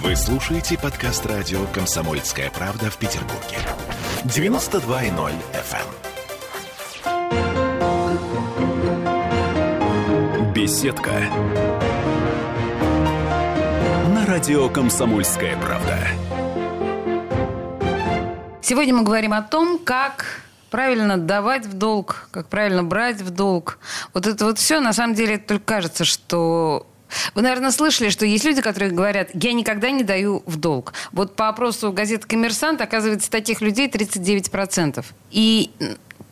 Вы слушаете подкаст радио «Комсомольская правда» в Петербурге. 92.0 FM. эм. Беседка. На радио «Комсомольская правда». Сегодня мы говорим о том, как правильно давать в долг, как правильно брать в долг. Вот это вот все, на самом деле, только кажется, что вы, наверное, слышали, что есть люди, которые говорят, я никогда не даю в долг. Вот по опросу газеты «Коммерсант» оказывается, таких людей 39%. И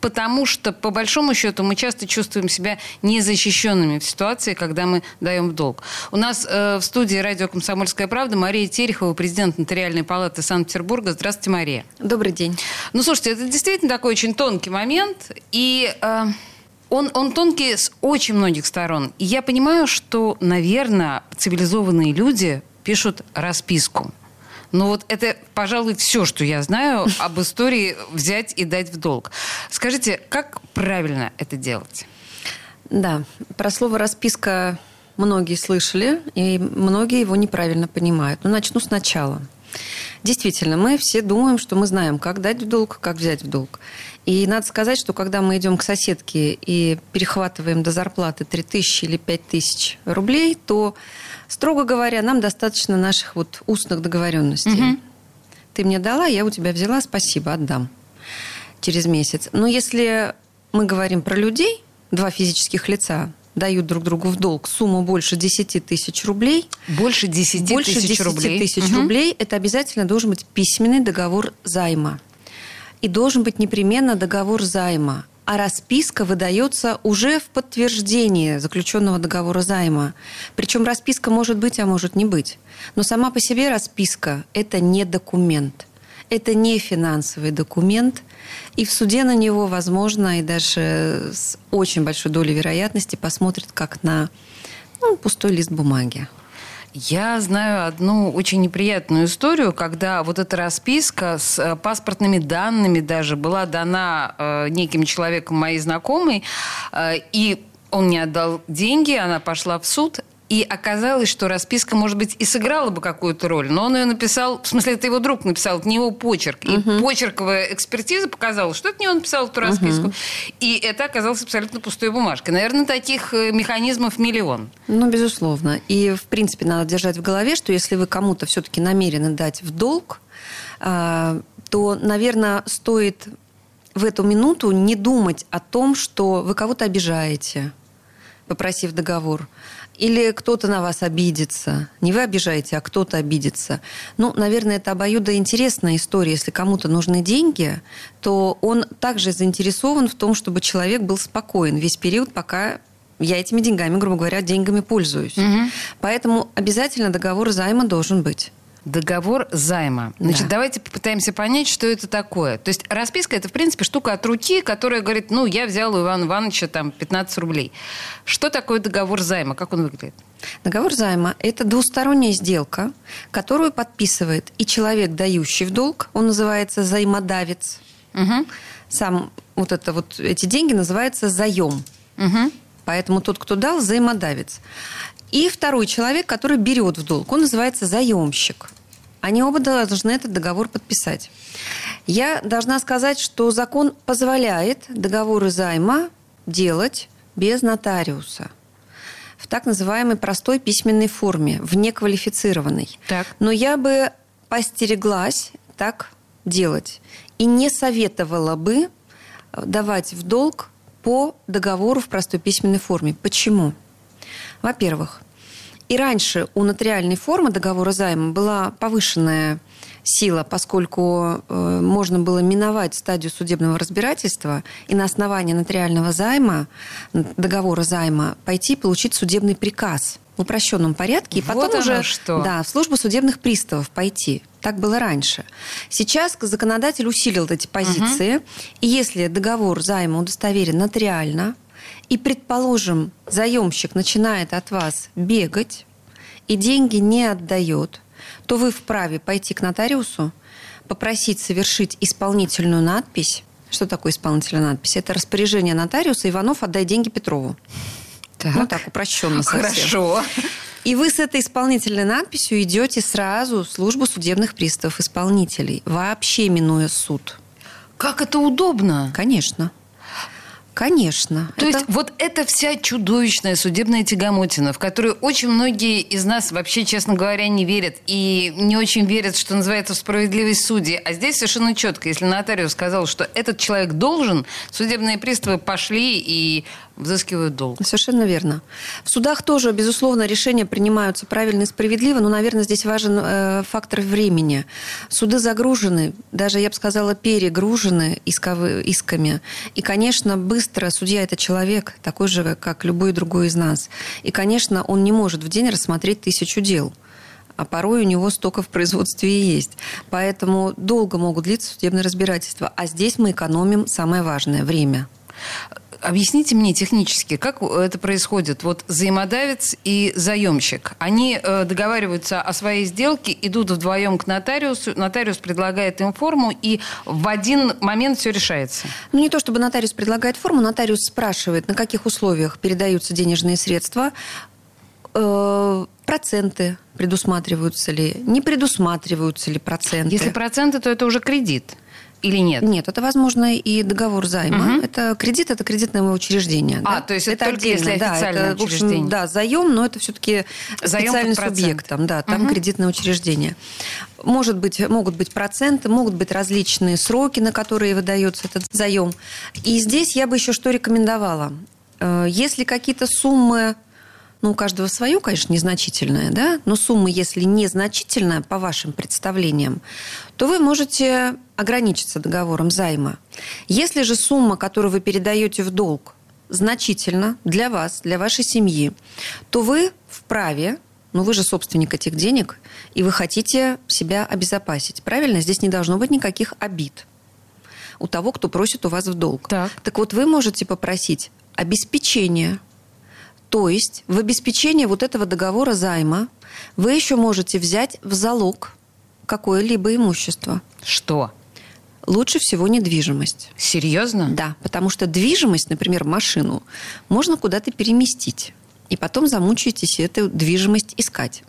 потому что, по большому счету, мы часто чувствуем себя незащищенными в ситуации, когда мы даем в долг. У нас э, в студии радио «Комсомольская правда» Мария Терехова, президент Нотариальной палаты Санкт-Петербурга. Здравствуйте, Мария. Добрый день. Ну, слушайте, это действительно такой очень тонкий момент. И... Э, он, он тонкий с очень многих сторон. И я понимаю, что, наверное, цивилизованные люди пишут расписку. Но вот это, пожалуй, все, что я знаю об истории взять и дать в долг. Скажите, как правильно это делать? Да, про слово расписка многие слышали, и многие его неправильно понимают. Но ну, начну сначала. Действительно, мы все думаем, что мы знаем, как дать в долг, как взять в долг. И надо сказать, что когда мы идем к соседке и перехватываем до зарплаты 3 тысячи или 5 тысяч рублей, то, строго говоря, нам достаточно наших вот устных договоренностей. Угу. Ты мне дала, я у тебя взяла, спасибо, отдам через месяц. Но если мы говорим про людей, два физических лица, дают друг другу в долг сумму больше 10 тысяч рублей. Больше 10 больше тысяч 10 рублей. тысяч угу. рублей. Это обязательно должен быть письменный договор займа. И должен быть непременно договор займа. А расписка выдается уже в подтверждение заключенного договора займа. Причем расписка может быть, а может не быть. Но сама по себе расписка – это не документ. Это не финансовый документ. И в суде на него, возможно, и даже с очень большой долей вероятности посмотрят как на ну, пустой лист бумаги. Я знаю одну очень неприятную историю, когда вот эта расписка с э, паспортными данными даже была дана э, неким человеком моей знакомой, э, и он не отдал деньги, она пошла в суд, и оказалось, что расписка, может быть, и сыграла бы какую-то роль, но он ее написал, в смысле, это его друг написал, это не его почерк. И угу. почерковая экспертиза показала, что это не он написал эту расписку. Угу. И это оказалось абсолютно пустой бумажкой. Наверное, таких э, механизмов миллион. Ну, безусловно. И, в принципе, надо держать в голове, что если вы кому-то все-таки намерены дать в долг, а, то, наверное, стоит в эту минуту не думать о том, что вы кого-то обижаете, попросив договор или кто-то на вас обидится. Не вы обижаете, а кто-то обидится. Ну, наверное, это обоюдо интересная история. Если кому-то нужны деньги, то он также заинтересован в том, чтобы человек был спокоен весь период, пока я этими деньгами, грубо говоря, деньгами пользуюсь. Угу. Поэтому обязательно договор займа должен быть. Договор займа. Значит, да. давайте попытаемся понять, что это такое. То есть расписка – это, в принципе, штука от руки, которая говорит, ну, я взял у Ивана Ивановича там 15 рублей. Что такое договор займа? Как он выглядит? Договор займа – это двусторонняя сделка, которую подписывает и человек, дающий в долг, он называется займодавец. Угу. Сам вот это вот эти деньги называются заем. Угу. Поэтому тот, кто дал, взаимодавец. И второй человек, который берет в долг, он называется заемщик. Они оба должны этот договор подписать. Я должна сказать, что закон позволяет договоры займа делать без нотариуса в так называемой простой письменной форме, в неквалифицированной. Так. Но я бы постереглась так делать и не советовала бы давать в долг по договору в простой письменной форме. Почему? Во-первых, и раньше у нотариальной формы договора займа была повышенная сила, поскольку э, можно было миновать стадию судебного разбирательства и на основании нотариального займа, договора займа, пойти получить судебный приказ в упрощенном порядке, и потом вот уже что. Да, в службу судебных приставов пойти. Так было раньше. Сейчас законодатель усилил эти позиции, угу. и если договор займа удостоверен нотариально, и, предположим, заемщик начинает от вас бегать и деньги не отдает, то вы вправе пойти к нотариусу, попросить совершить исполнительную надпись. Что такое исполнительная надпись? Это распоряжение нотариуса Иванов «Отдай деньги Петрову». Так. Ну, так, упрощенно совсем. Хорошо. И вы с этой исполнительной надписью идете сразу в службу судебных приставов исполнителей, вообще минуя суд. Как это удобно. Конечно. Конечно. То это... есть вот эта вся чудовищная судебная тягомотина, в которую очень многие из нас вообще, честно говоря, не верят и не очень верят, что называется, в справедливость судьи. А здесь совершенно четко, если нотариус сказал, что этот человек должен, судебные приставы пошли и взыскивают долг. Совершенно верно. В судах тоже, безусловно, решения принимаются правильно и справедливо, но, наверное, здесь важен э, фактор времени. Суды загружены, даже, я бы сказала, перегружены исковы, исками. И, конечно, быстро судья – это человек, такой же, как любой другой из нас. И, конечно, он не может в день рассмотреть тысячу дел а порой у него столько в производстве и есть. Поэтому долго могут длиться судебные разбирательства. А здесь мы экономим самое важное – время. Объясните мне технически, как это происходит? Вот взаимодавец и заемщик, они э, договариваются о своей сделке, идут вдвоем к нотариусу, нотариус предлагает им форму, и в один момент все решается. Ну, не то чтобы нотариус предлагает форму, нотариус спрашивает, на каких условиях передаются денежные средства, э, проценты предусматриваются ли, не предусматриваются ли проценты. Если проценты, то это уже кредит или нет? Нет, это, возможно, и договор займа. Угу. Это кредит, это кредитное учреждение. А, да? то есть это, это только если официальное да, это, учреждение. Общем, да, заем, но это все-таки специальный субъект. Там, да, там угу. кредитное учреждение. Может быть, могут быть проценты, могут быть различные сроки, на которые выдается этот заем. И здесь я бы еще что рекомендовала. Э, если какие-то суммы ну, у каждого свое, конечно, незначительное, да, но сумма, если незначительная, по вашим представлениям, то вы можете ограничиться договором займа. Если же сумма, которую вы передаете в долг, значительно для вас, для вашей семьи, то вы вправе ну, вы же собственник этих денег, и вы хотите себя обезопасить. Правильно? Здесь не должно быть никаких обид у того, кто просит у вас в долг. Так, так вот, вы можете попросить обеспечение то есть в обеспечение вот этого договора займа вы еще можете взять в залог какое-либо имущество. Что? Лучше всего недвижимость. Серьезно? Да, потому что движимость, например, машину, можно куда-то переместить. И потом замучаетесь эту движимость искать.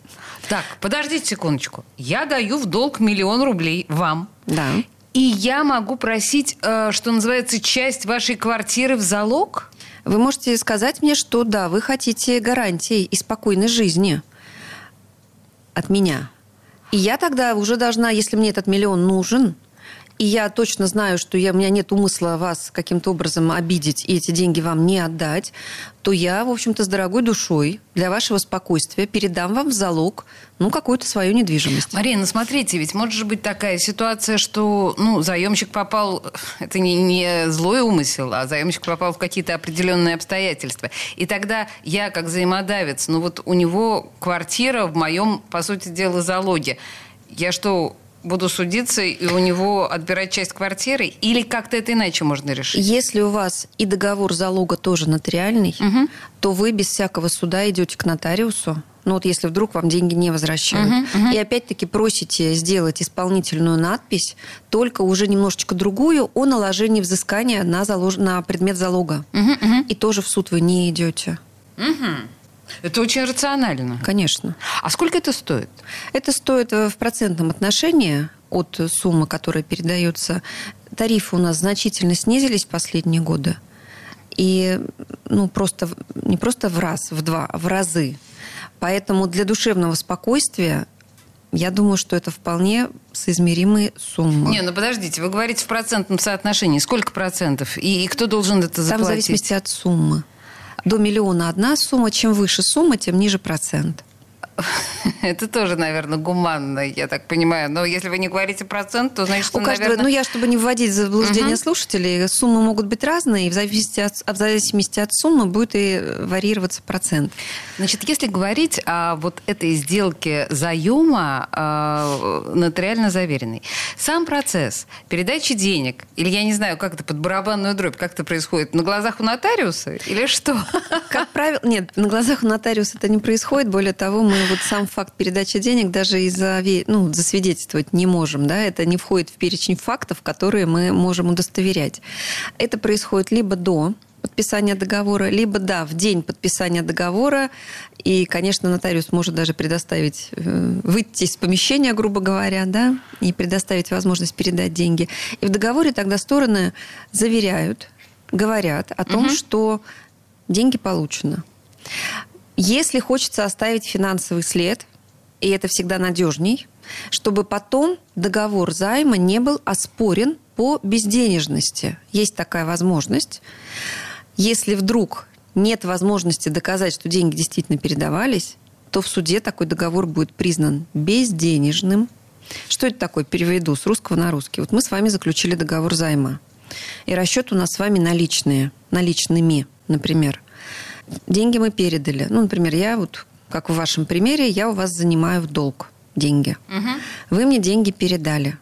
Так, подождите секундочку. Я даю в долг миллион рублей вам. Да. И я могу просить, э, что называется, часть вашей квартиры в залог? Вы можете сказать мне, что да, вы хотите гарантии и спокойной жизни от меня. И я тогда уже должна, если мне этот миллион нужен, и я точно знаю, что я, у меня нет умысла вас каким-то образом обидеть и эти деньги вам не отдать, то я, в общем-то, с дорогой душой для вашего спокойствия передам вам в залог ну, какую-то свою недвижимость. Марина, ну, смотрите, ведь может же быть такая ситуация, что ну, заемщик попал, это не, не злой умысел, а заемщик попал в какие-то определенные обстоятельства. И тогда я, как взаимодавец, ну вот у него квартира в моем, по сути дела, залоге. Я что, буду судиться и у него отбирать часть квартиры? Или как-то это иначе можно решить? Если у вас и договор залога тоже нотариальный, угу. то вы без всякого суда идете к нотариусу. Ну вот если вдруг вам деньги не возвращают. Угу, угу. И опять-таки просите сделать исполнительную надпись, только уже немножечко другую, о наложении взыскания на, залож... на предмет залога. Угу, угу. И тоже в суд вы не идете. Угу. Это очень рационально. Конечно. А сколько это стоит? Это стоит э, в процентном отношении от суммы, которая передается. Тарифы у нас значительно снизились в последние годы. И ну, просто, не просто в раз, в два, а в разы. Поэтому для душевного спокойствия я думаю, что это вполне соизмеримые суммы. Не, ну подождите, вы говорите в процентном соотношении. Сколько процентов? И, и кто должен это заплатить? Там в зависимости от суммы. До миллиона одна сумма, чем выше сумма, тем ниже процент. Это тоже, наверное, гуманно, я так понимаю. Но если вы не говорите процент, то значит, У каждого, наверное... Ну, я, чтобы не вводить в заблуждение угу. слушателей, суммы могут быть разные, и в зависимости, от, в зависимости от суммы будет и варьироваться процент. Значит, если говорить о вот этой сделке заема э, нотариально заверенной, сам процесс передачи денег, или я не знаю, как это под барабанную дробь, как это происходит, на глазах у нотариуса или что? Как правило, нет, на глазах у нотариуса это не происходит. Более того, мы вот сам факт передачи денег даже и за, ну, засвидетельствовать не можем. Да? Это не входит в перечень фактов, которые мы можем удостоверять. Это происходит либо до подписания договора, либо, да, в день подписания договора. И, конечно, нотариус может даже предоставить, э, выйти из помещения, грубо говоря, да, и предоставить возможность передать деньги. И в договоре тогда стороны заверяют, говорят о том, угу. что деньги получены. Если хочется оставить финансовый след, и это всегда надежней, чтобы потом договор займа не был оспорен по безденежности. Есть такая возможность. Если вдруг нет возможности доказать, что деньги действительно передавались, то в суде такой договор будет признан безденежным. Что это такое? Переведу с русского на русский. Вот мы с вами заключили договор займа. И расчет у нас с вами наличные, наличными, например. Деньги мы передали. Ну, например, я вот, как в вашем примере, я у вас занимаю в долг деньги. Угу. Вы мне деньги передали.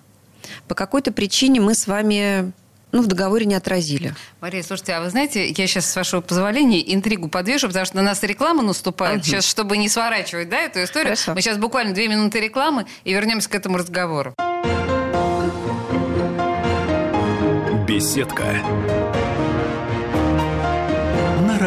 По какой-то причине мы с вами ну, в договоре не отразили. Мария, слушайте, а вы знаете, я сейчас, с вашего позволения, интригу подвешу, потому что на нас реклама наступает. Угу. Сейчас, чтобы не сворачивать да, эту историю, Хорошо. мы сейчас буквально две минуты рекламы и вернемся к этому разговору. Беседка.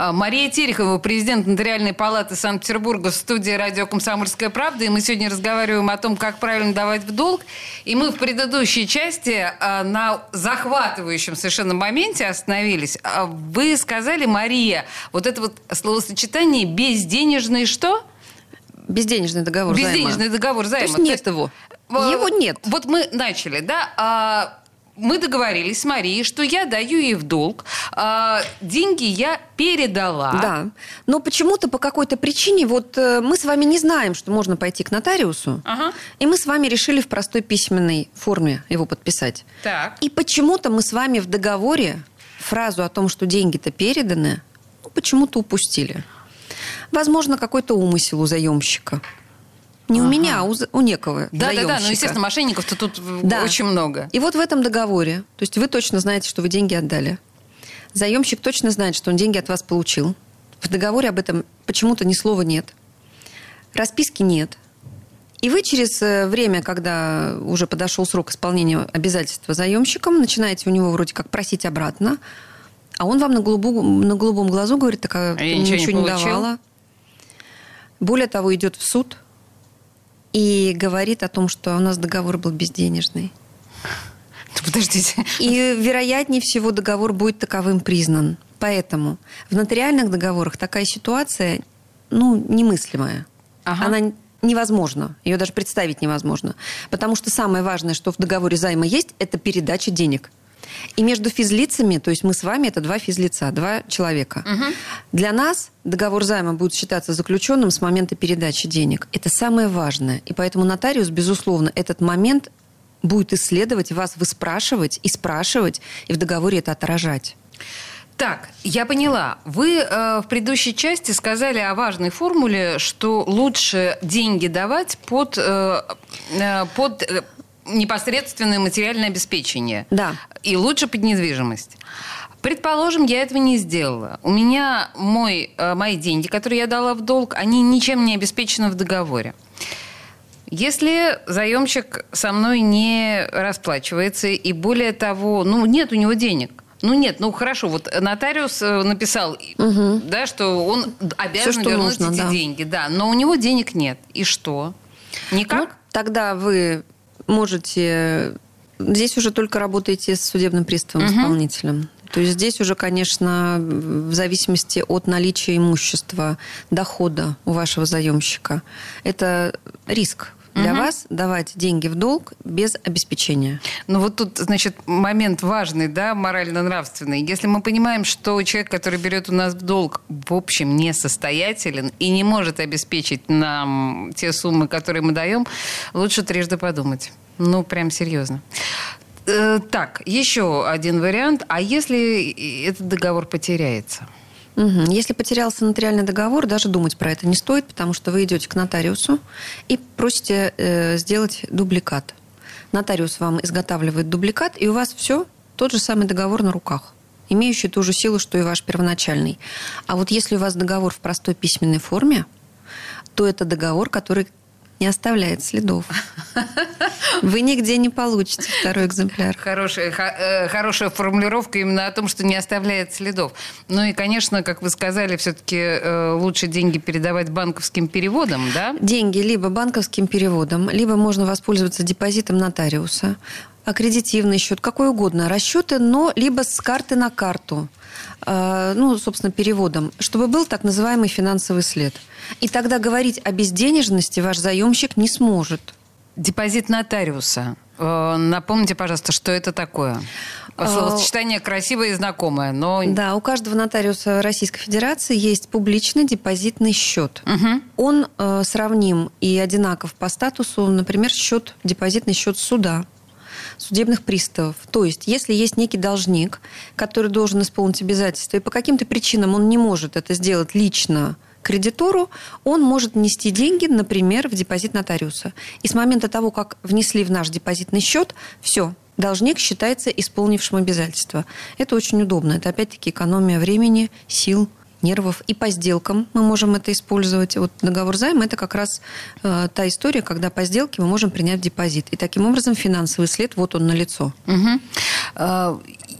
А, Мария Терехова, президент Нотариальной палаты Санкт-Петербурга в студии радио «Комсомольская правда». И мы сегодня разговариваем о том, как правильно давать в долг. И мы в предыдущей части а, на захватывающем совершенно моменте остановились. А, вы сказали, Мария, вот это вот словосочетание «безденежный что?» Безденежный договор Безденежный займа. договор займа. То есть нет То его. Его нет. Вот мы начали, да, мы договорились с Марией, что я даю ей в долг, а деньги я передала. Да, но почему-то по какой-то причине вот э, мы с вами не знаем, что можно пойти к нотариусу, ага. и мы с вами решили в простой письменной форме его подписать. Так. И почему-то мы с вами в договоре фразу о том, что деньги-то переданы, ну, почему-то упустили. Возможно, какой-то умысел у заемщика. Не ага. у меня, а у, у некого Да, да, да. Ну, естественно, мошенников-то тут да. очень много. И вот в этом договоре, то есть вы точно знаете, что вы деньги отдали. Заемщик точно знает, что он деньги от вас получил. В договоре об этом почему-то ни слова нет. Расписки нет. И вы через э, время, когда уже подошел срок исполнения обязательства заемщиком, начинаете у него вроде как просить обратно, а он вам на, голубом, на голубом глазу говорит, так а, а я ничего, ничего не, не давала. Более того, идет в суд – и говорит о том, что у нас договор был безденежный. Подождите. И, вероятнее всего, договор будет таковым признан. Поэтому в нотариальных договорах такая ситуация, ну, немыслимая. Ага. Она невозможна. Ее даже представить невозможно. Потому что самое важное, что в договоре займа есть, это передача денег. И между физлицами, то есть мы с вами, это два физлица, два человека. Угу. Для нас договор займа будет считаться заключенным с момента передачи денег. Это самое важное. И поэтому нотариус, безусловно, этот момент будет исследовать, вас выспрашивать и спрашивать, и в договоре это отражать. Так, я поняла. Вы э, в предыдущей части сказали о важной формуле, что лучше деньги давать под, э, э под э, непосредственное материальное обеспечение. Да. И лучше под недвижимость. Предположим, я этого не сделала. У меня мой, э, мои деньги, которые я дала в долг, они ничем не обеспечены в договоре. Если заемщик со мной не расплачивается, и более того, ну, нет у него денег, ну нет, ну хорошо, вот нотариус э, написал, угу. да, что он обязан Все, вернуть нужно, эти да. деньги, да, но у него денег нет. И что? Никак? Ну, тогда вы можете... Здесь уже только работаете с судебным приставом, угу. исполнителем. То есть здесь уже, конечно, в зависимости от наличия имущества, дохода у вашего заемщика, это риск для угу. вас давать деньги в долг без обеспечения. Ну вот тут, значит, момент важный, да, морально-нравственный. Если мы понимаем, что человек, который берет у нас в долг, в общем, несостоятелен и не может обеспечить нам те суммы, которые мы даем, лучше трижды подумать. Ну, прям серьезно. Э, так, еще один вариант. А если этот договор потеряется? Угу. Если потерялся нотариальный договор, даже думать про это не стоит, потому что вы идете к нотариусу и просите э, сделать дубликат. Нотариус вам изготавливает дубликат, и у вас все тот же самый договор на руках имеющий ту же силу, что и ваш первоначальный. А вот если у вас договор в простой письменной форме, то это договор, который не оставляет следов. Вы нигде не получите второй экземпляр. Хорошая, э, хорошая формулировка именно о том, что не оставляет следов. Ну и, конечно, как вы сказали, все-таки э, лучше деньги передавать банковским переводом, да? Деньги либо банковским переводом, либо можно воспользоваться депозитом нотариуса аккредитивный счет, какой угодно, расчеты, но либо с карты на карту, ну, собственно, переводом, чтобы был так называемый финансовый след. И тогда говорить о безденежности ваш заемщик не сможет. Депозит нотариуса. Э, напомните, пожалуйста, что это такое? Э, словосочетание красивое и знакомое, но... Да, у каждого нотариуса Российской Федерации есть публичный депозитный счет. Угу. Он э, сравним и одинаков по статусу, например, счет, депозитный счет суда судебных приставов. То есть, если есть некий должник, который должен исполнить обязательства, и по каким-то причинам он не может это сделать лично кредитору, он может внести деньги, например, в депозит нотариуса. И с момента того, как внесли в наш депозитный счет, все, должник считается исполнившим обязательства. Это очень удобно. Это опять-таки экономия времени, сил, нервов. И по сделкам мы можем это использовать. Вот договор займа – это как раз э, та история, когда по сделке мы можем принять депозит. И таким образом финансовый след, вот он на лицо. Угу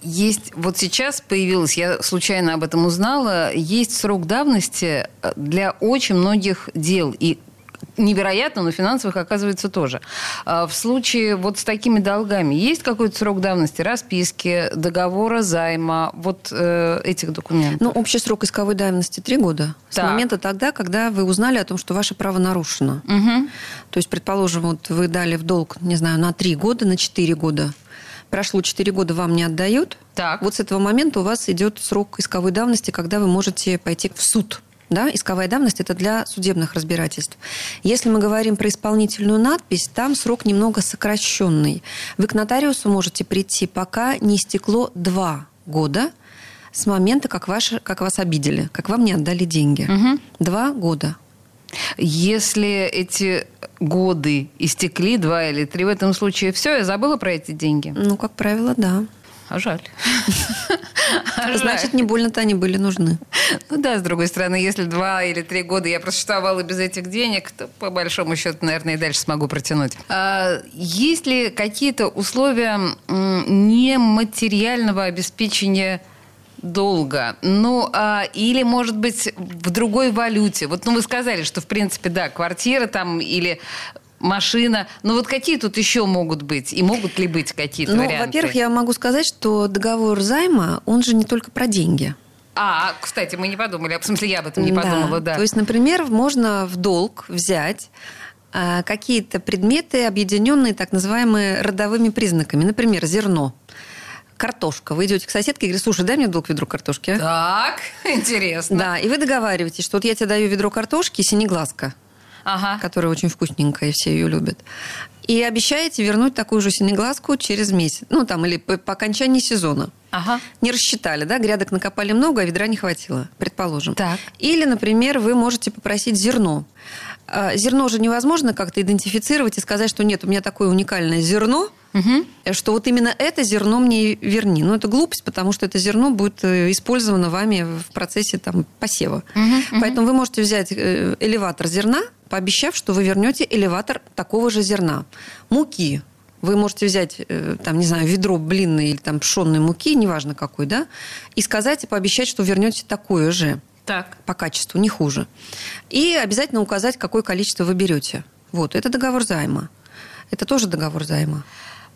есть, вот сейчас появилось, я случайно об этом узнала, есть срок давности э, для очень многих дел. И невероятно, но финансовых оказывается тоже. А в случае вот с такими долгами есть какой-то срок давности расписки, договора займа, вот э, этих документов? Ну, общий срок исковой давности три года. Так. С момента тогда, когда вы узнали о том, что ваше право нарушено. Угу. То есть, предположим, вот вы дали в долг, не знаю, на три года, на четыре года прошло 4 года, вам не отдают, так. вот с этого момента у вас идет срок исковой давности, когда вы можете пойти в суд. Да, исковая давность – это для судебных разбирательств. Если мы говорим про исполнительную надпись, там срок немного сокращенный. Вы к нотариусу можете прийти, пока не истекло два года с момента, как, ваш, как вас обидели, как вам не отдали деньги. Угу. Два года. Если эти годы истекли, два или три, в этом случае все, я забыла про эти деньги? Ну, как правило, да. А жаль. Значит, не больно-то они были нужны. Ну да, с другой стороны, если два или три года я просуществовала без этих денег, то по большому счету, наверное, и дальше смогу протянуть. А есть ли какие-то условия нематериального обеспечения долго. Ну, а, или, может быть, в другой валюте. Вот, ну, вы сказали, что, в принципе, да, квартира там или машина. Но вот какие тут еще могут быть? И могут ли быть какие-то ну, варианты? Во-первых, я могу сказать, что договор займа, он же не только про деньги. А, кстати, мы не подумали. В смысле, я об этом не да. подумала, да. То есть, например, можно в долг взять а, какие-то предметы, объединенные так называемыми родовыми признаками. Например, зерно картошка. Вы идете к соседке и говорите, слушай, дай мне долг ведро картошки. А? Так, интересно. Да, и вы договариваетесь, что вот я тебе даю ведро картошки, синеглазка, ага. которая очень вкусненькая, и все ее любят. И обещаете вернуть такую же синеглазку через месяц. Ну, там, или по, по окончании сезона. Ага. Не рассчитали, да, грядок накопали много, а ведра не хватило, предположим. Так. Или, например, вы можете попросить зерно. А, зерно же невозможно как-то идентифицировать и сказать, что нет, у меня такое уникальное зерно, угу. что вот именно это зерно мне верни. Но это глупость, потому что это зерно будет э, использовано вами в процессе там, посева. Угу, Поэтому вы можете взять э, элеватор зерна, пообещав, что вы вернете элеватор такого же зерна. Муки. Вы можете взять, там, не знаю, ведро блинной или там пшенной муки, неважно какой, да, и сказать и пообещать, что вернете такое же. Так. По качеству, не хуже. И обязательно указать, какое количество вы берете. Вот, это договор займа. Это тоже договор займа.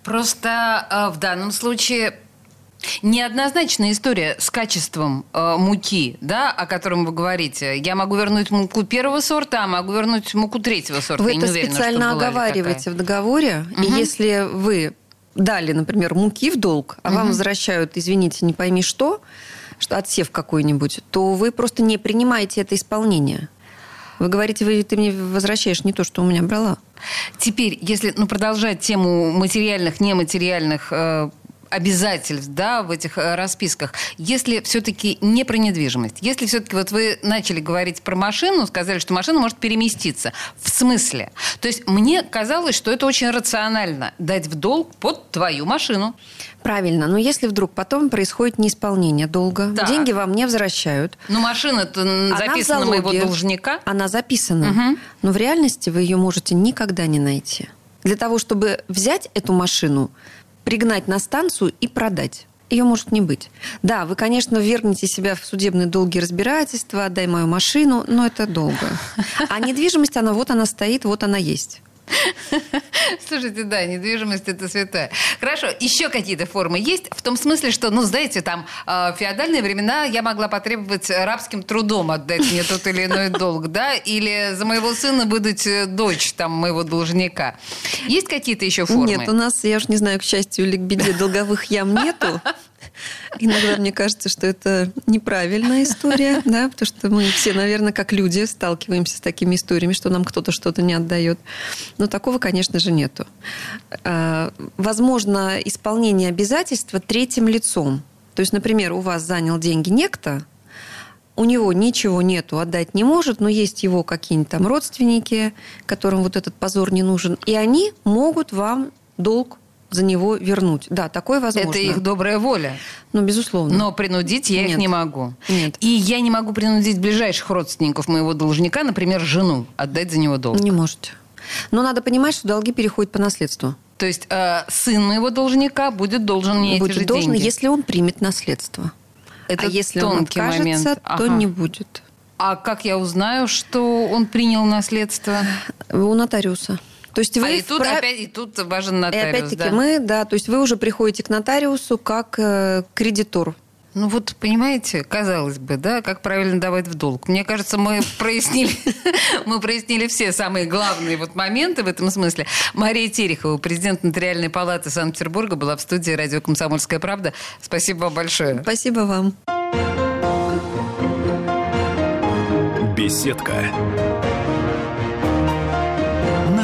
Просто э, в данном случае Неоднозначная история с качеством э, муки, да, о котором вы говорите. Я могу вернуть муку первого сорта, а могу вернуть муку третьего сорта. Вы Я это уверена, специально оговариваете в договоре. Угу. И если вы дали, например, муки в долг, а угу. вам возвращают, извините, не пойми что, что отсев какой-нибудь, то вы просто не принимаете это исполнение. Вы говорите, вы, ты мне возвращаешь не то, что у меня брала. Теперь, если ну, продолжать тему материальных, нематериальных э, обязательств, да, в этих э, расписках, если все-таки не про недвижимость, если все-таки вот вы начали говорить про машину, сказали, что машина может переместиться. В смысле? То есть мне казалось, что это очень рационально дать в долг под твою машину. Правильно, но если вдруг потом происходит неисполнение долга, так. деньги вам не возвращают. Ну, машина-то записана моего должника. Она записана, угу. но в реальности вы ее можете никогда не найти. Для того, чтобы взять эту машину, пригнать на станцию и продать ее может не быть. Да, вы, конечно, ввергнете себя в судебные долгие разбирательства, отдай мою машину, но это долго. А недвижимость, она вот она стоит, вот она есть. Слушайте, да, недвижимость это святая. Хорошо, еще какие-то формы есть? В том смысле, что, ну, знаете, там э, в феодальные времена я могла потребовать рабским трудом отдать мне тот или иной долг, да, или за моего сына выдать э, дочь там моего должника. Есть какие-то еще формы? Нет, у нас, я уж не знаю, к счастью или к беде, долговых ям нету. Иногда мне кажется, что это неправильная история, да, потому что мы все, наверное, как люди сталкиваемся с такими историями, что нам кто-то что-то не отдает. Но такого, конечно же, нету. А, возможно, исполнение обязательства третьим лицом. То есть, например, у вас занял деньги некто, у него ничего нету, отдать не может, но есть его какие-нибудь там родственники, которым вот этот позор не нужен, и они могут вам долг за него вернуть. Да, такое возможно. Это их добрая воля. Ну, безусловно. Но принудить я Нет. их не могу. Нет. И я не могу принудить ближайших родственников моего должника, например, жену, отдать за него долг. Не можете. Но надо понимать, что долги переходят по наследству. То есть э, сын моего должника будет должен мне будет эти же должен, деньги. если он примет наследство. Это а если тонкий он откажется, момент. то Ага. не будет. А как я узнаю, что он принял наследство? У нотариуса. То есть вы а и тут вправ- опять и тут важен И нотариус, опять-таки да? мы, да, то есть вы уже приходите к нотариусу как э, кредитор. Ну вот, понимаете, казалось бы, да, как правильно давать в долг. Мне кажется, мы прояснили, мы прояснили все самые главные вот моменты в этом смысле. Мария Терехова, президент Нотариальной палаты Санкт-Петербурга, была в студии радио «Комсомольская правда». Спасибо вам большое. Спасибо вам. Беседка.